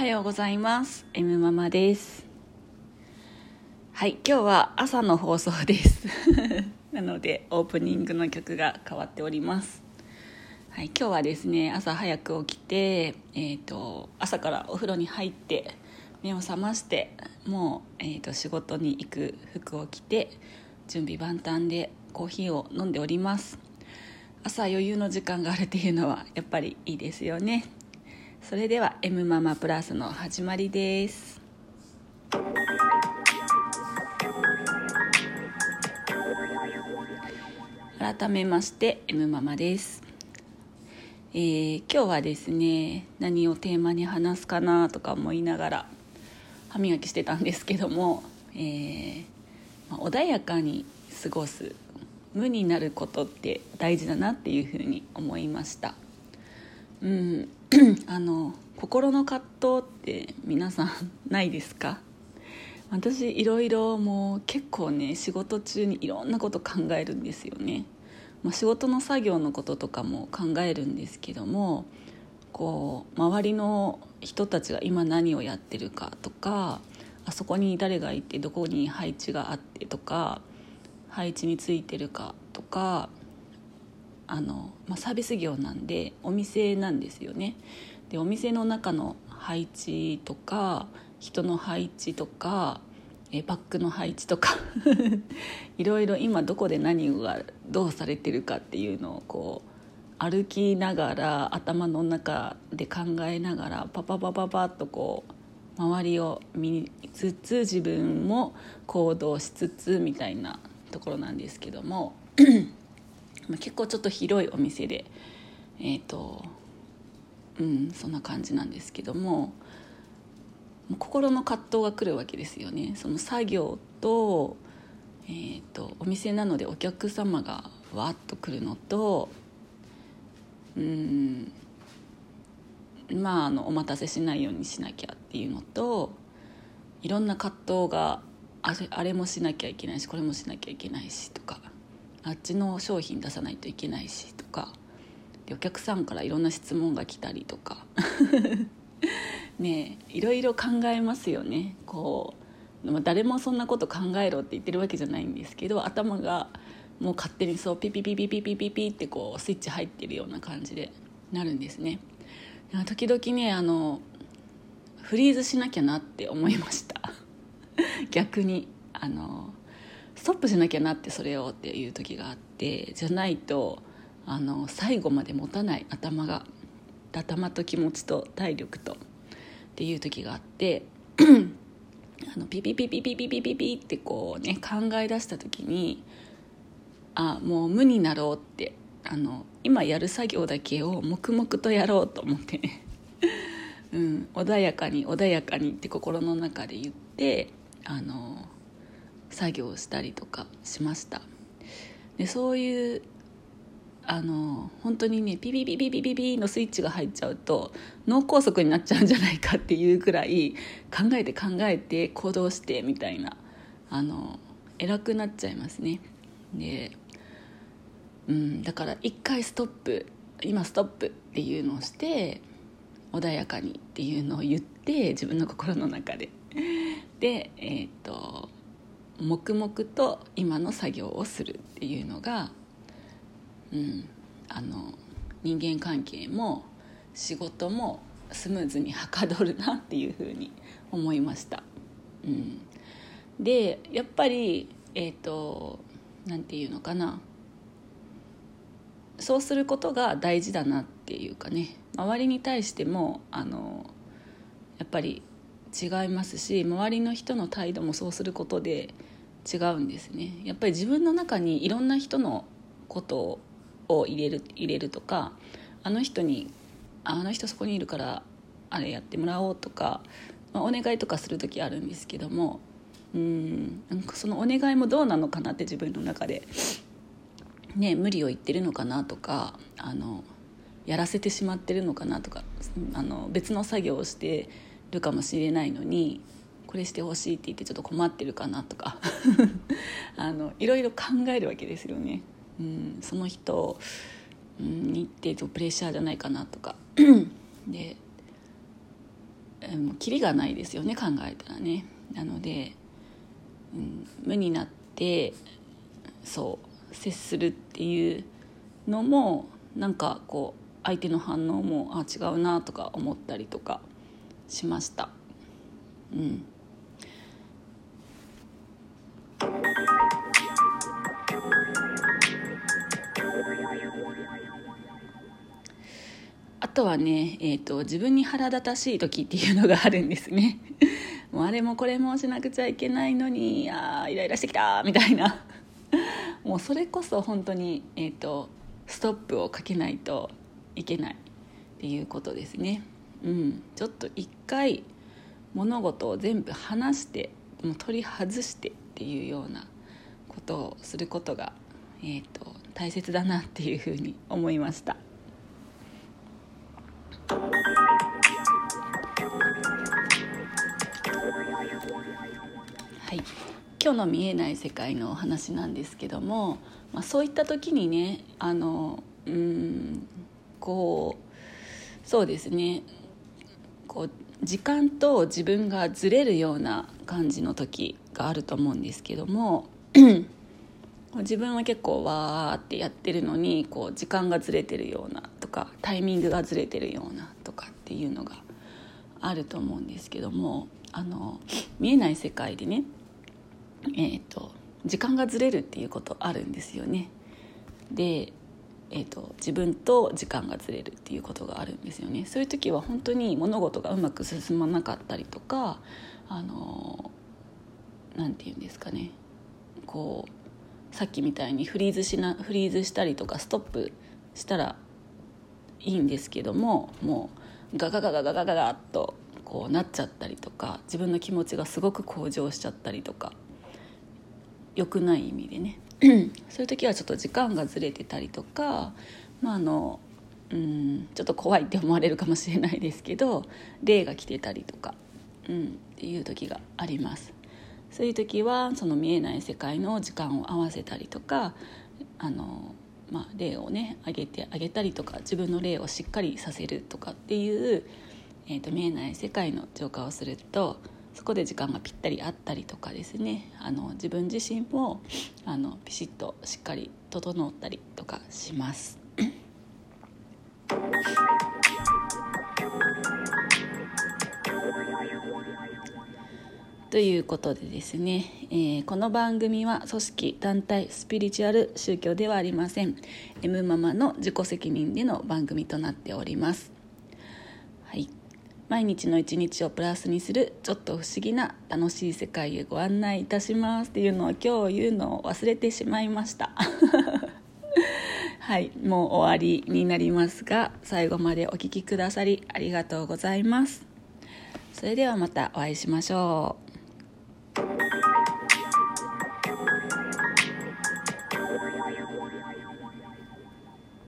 はようございます。M ママです。はい今日は朝の放送です。なのでオープニングの曲が変わっております。はい今日はですね朝早く起きてえっ、ー、と朝からお風呂に入って目を覚ましてもう、えーと、仕事に行く服を着て準備万端でコーヒーを飲んでおります。朝余裕の時間があるっていうのはやっぱりいいですよね。それでは M ママプラスの始まりです。改めまして M ママです、えー、今日はですね何をテーマに話すかなとか思いながら歯磨きしてたんですけども、えーまあ、穏やかに過ごす無になることって大事だなっていうふうに思いました。うん。あの心の葛藤って皆さんないですか？私いろいろもう結構ね仕事中にいろんなこと考えるんですよね、まあ、仕事の作業のこととかも考えるんですけどもこう周りの人たちが今何をやってるかとかあそこに誰がいてどこに配置があってとか配置についてるかとかあの、まあ、サービス業なんでお店なんですよね。でお店の中の配置とか人の配置とかえバッグの配置とか いろいろ今どこで何がどうされてるかっていうのをこう歩きながら頭の中で考えながらパパパパパッとこう周りを見つつ自分も行動しつつみたいなところなんですけども。ま結構ちょっと広いお店でえっ、ー、とうんそんな感じなんですけども心の葛藤が来るわけですよね。その作業と,、えーと、お店なのでお客様がわっと来るのとうんまああのお待たせしないようにしなきゃっていうのといろんな葛藤があれあれもしなきゃいけないしこれもしなきゃいけないしとか。あっちの商品出さないといけないしとかでお客さんからいろんな質問が来たりとか。ねいろいろ考えますよね。こう誰もそんなこと考えろって言ってるわけじゃないんですけど頭がもう勝手にそうピピピピピピピピってこうスイッチ入ってるような感じでなるんですね。時々ねあのフリーズしなきゃなって思いました。逆にあのストップしなきゃなってそれをっていう時があってじゃないとあの最後まで持たない頭が頭と気持ちと体力とっていう時があって あのピピピピピピピピピってこうね考え出した時にあもう無になろうってあの今やる作業だけを黙々とやろうと思ってね、うん、穏やかに穏やかにって心の中で言ってあの作業をしたりとかしました。でそういうあの本当にねピピピピピピピのスイッチが入っちゃうと脳梗塞になっちゃうんじゃないかっていうくらい考えて考えて行動してみたいなあの偉くなっちゃいますね。で、うん、だから一回ストップ今ストップっていうのをして穏やかにっていうのを言って自分の心の中で。でえっ、と黙々と今の作業をするっていうのが、うん、あの人間関係も仕事もスムーズにはかどるなっていうふうに思いました。うん、でやっぱりえっ、ー、となんていうのかな。そうすることが大事だなっていうかね。周りに対してもあのやっぱり違いますし周りの人の態度もそうすることで違うんですね。やっぱり自分の中にいろんな人のことを入れる入れるとかあの人にあの人そこにいるからあれやってもらおうとか、まあ、お願いとかする時あるんですけどもうんなんかそのお願いもどうなのかなって自分の中で、ね、無理を言ってるのかなとかあのやらせてしまってるのかなとかあの別の作業をしてるかもしれないのにこれしてほしいって言ってちょっと困ってるかなとか。あのいろいろ考えるわけですよね。うん、その人にってプレッシャーじゃないかなとか。でもうキリがないですよね考えたらね。なので、うん、無になってそう接するっていうのもなんかこう相手の反応もあ違うなとか思ったりとかしました。うん。とはね、えーと、自分に腹立たしい時っていうのがあるんですね もうあれもこれもしなくちゃいけないのにあイライラしてきたみたいな もうそれこそ本当に、えーとストップをかけないといけないっていうことですね。うん、ちょっと一回物事を全部話してもう取り外してっていうようなことをすることが、えーと、大切だなっていうふうに思いました。はい、今日の見えない世界のお話なんですけども、まあ、そういった時にねあのうんこうそうですね。こう時間と自分がずれるような感じの時があると思うんですけども 自分は結構わーってやってるのにこう時間がずれてるようなとかタイミングがずれてるようなとかっていうのがあると思うんですけどもあの見えない世界でねえーと時間がずれるっていうことあるんですよね。でえーと、自分と時間がずれるっていうことがあるんですよねそういう時は本当に物事がうまく進まなかったりとかあの何て言うんですかねこうさっきみたいにフリーズしなフリーズしたりとかストップしたらいいんですけどももうガガガガガガガガッとこうなっちゃったりとか自分の気持ちがすごく向上しちゃったりとか良くない意味でね。そういう時はちょっと時間がずれてたりとか、まあ、あのうんちょっと怖いって思われるかもしれないですけど霊が来てたりとか、うん、っていう時があります。そういう時はその見えない世界の時間を合わせたりとかあの、まあ、霊をね上げてあげたりとか自分の霊をしっかりさせるとかっていう、えーと見えない世界の浄化をするとそこで時間がぴったりあったりとかですね。あの自分自身もあのピシッとしっかり整ったりとかします。ということでですね、えー、この番組は組織団体スピリチュアル宗教ではありません。M ママの自己責任での番組となっております。はい。毎日の一日をプラスにするちょっと不思議な楽しい世界へご案内いたしますっていうのを今日言うのを忘れてしまいました。はいもう終わりになりますが最後までお聴きくださりありがとうございます。それではまたお会いしましょう。